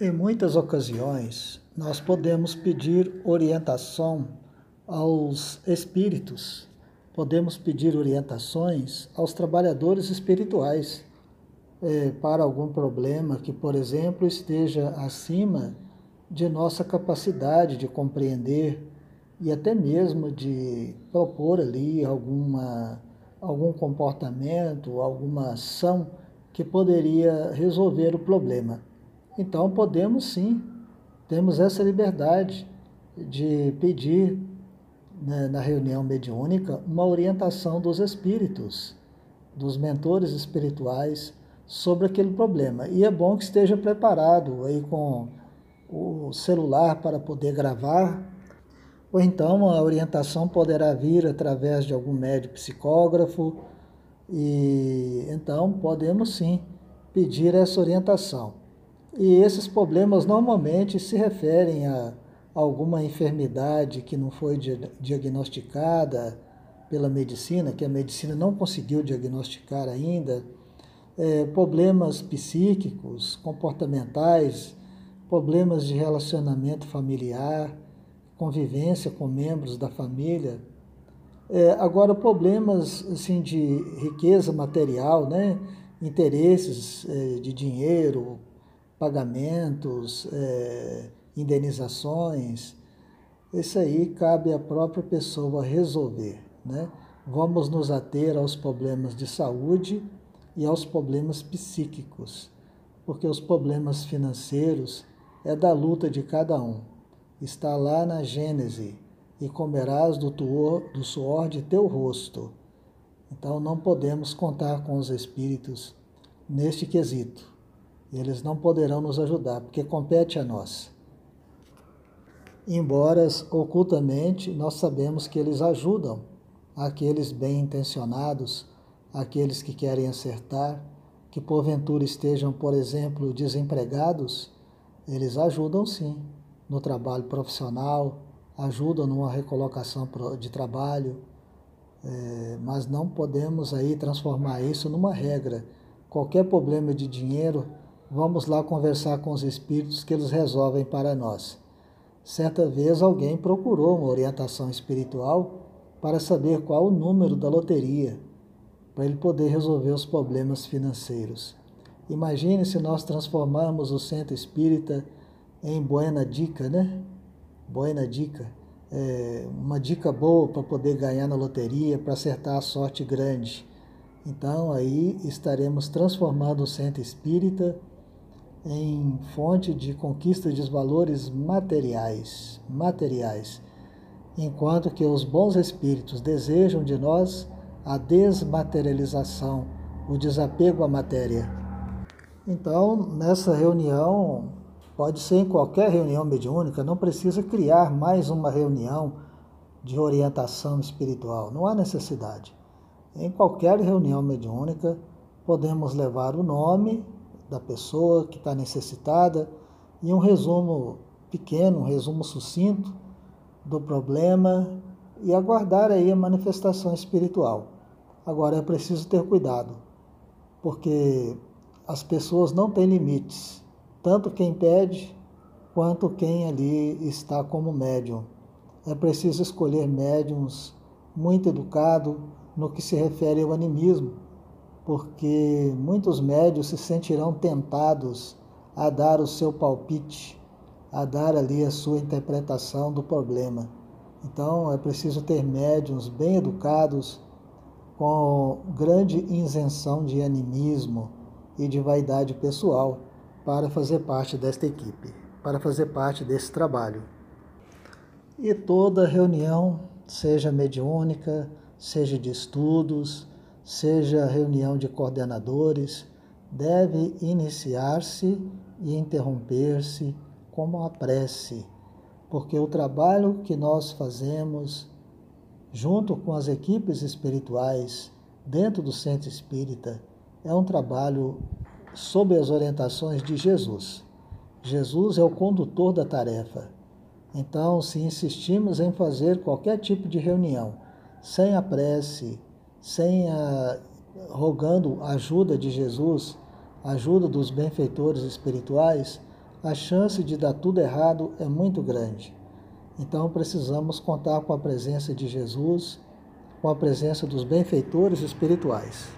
Em muitas ocasiões, nós podemos pedir orientação aos espíritos, podemos pedir orientações aos trabalhadores espirituais é, para algum problema que, por exemplo, esteja acima de nossa capacidade de compreender e até mesmo de propor ali alguma, algum comportamento, alguma ação que poderia resolver o problema. Então podemos sim, temos essa liberdade de pedir né, na reunião mediúnica uma orientação dos espíritos, dos mentores espirituais sobre aquele problema. E é bom que esteja preparado aí com o celular para poder gravar, ou então a orientação poderá vir através de algum médico psicógrafo, e então podemos sim pedir essa orientação. E esses problemas normalmente se referem a alguma enfermidade que não foi diagnosticada pela medicina, que a medicina não conseguiu diagnosticar ainda, é, problemas psíquicos, comportamentais, problemas de relacionamento familiar, convivência com membros da família. É, agora, problemas assim, de riqueza material, né? interesses é, de dinheiro, pagamentos, é, indenizações, isso aí cabe à própria pessoa resolver. Né? Vamos nos ater aos problemas de saúde e aos problemas psíquicos, porque os problemas financeiros é da luta de cada um. Está lá na Gênese, e comerás do, tuor, do suor de teu rosto. Então não podemos contar com os espíritos neste quesito. Eles não poderão nos ajudar, porque compete a nós. Embora ocultamente nós sabemos que eles ajudam aqueles bem intencionados, aqueles que querem acertar, que porventura estejam, por exemplo, desempregados, eles ajudam sim no trabalho profissional, ajudam numa recolocação de trabalho, é, mas não podemos aí transformar isso numa regra. Qualquer problema de dinheiro Vamos lá conversar com os espíritos que eles resolvem para nós. Certa vez alguém procurou uma orientação espiritual para saber qual o número da loteria, para ele poder resolver os problemas financeiros. Imagine se nós transformarmos o centro espírita em Buena Dica, né? Buena Dica. É uma dica boa para poder ganhar na loteria, para acertar a sorte grande. Então aí estaremos transformando o centro espírita em fonte de conquista de valores materiais, materiais, enquanto que os bons espíritos desejam de nós a desmaterialização, o desapego à matéria. Então, nessa reunião, pode ser em qualquer reunião mediúnica, não precisa criar mais uma reunião de orientação espiritual, não há necessidade. Em qualquer reunião mediúnica, podemos levar o nome da pessoa que está necessitada e um resumo pequeno, um resumo sucinto do problema e aguardar aí a manifestação espiritual. Agora é preciso ter cuidado, porque as pessoas não têm limites, tanto quem pede quanto quem ali está como médium. É preciso escolher médiums muito educado no que se refere ao animismo porque muitos médios se sentirão tentados a dar o seu palpite, a dar ali a sua interpretação do problema. Então é preciso ter médiums bem educados, com grande isenção de animismo e de vaidade pessoal para fazer parte desta equipe, para fazer parte desse trabalho. E toda reunião, seja mediúnica, seja de estudos, seja reunião de coordenadores, deve iniciar-se e interromper-se como a prece, porque o trabalho que nós fazemos junto com as equipes espirituais dentro do centro espírita é um trabalho sob as orientações de Jesus. Jesus é o condutor da tarefa. Então, se insistimos em fazer qualquer tipo de reunião sem a prece, sem a, rogando ajuda de Jesus, ajuda dos benfeitores espirituais, a chance de dar tudo errado é muito grande. Então precisamos contar com a presença de Jesus, com a presença dos benfeitores espirituais.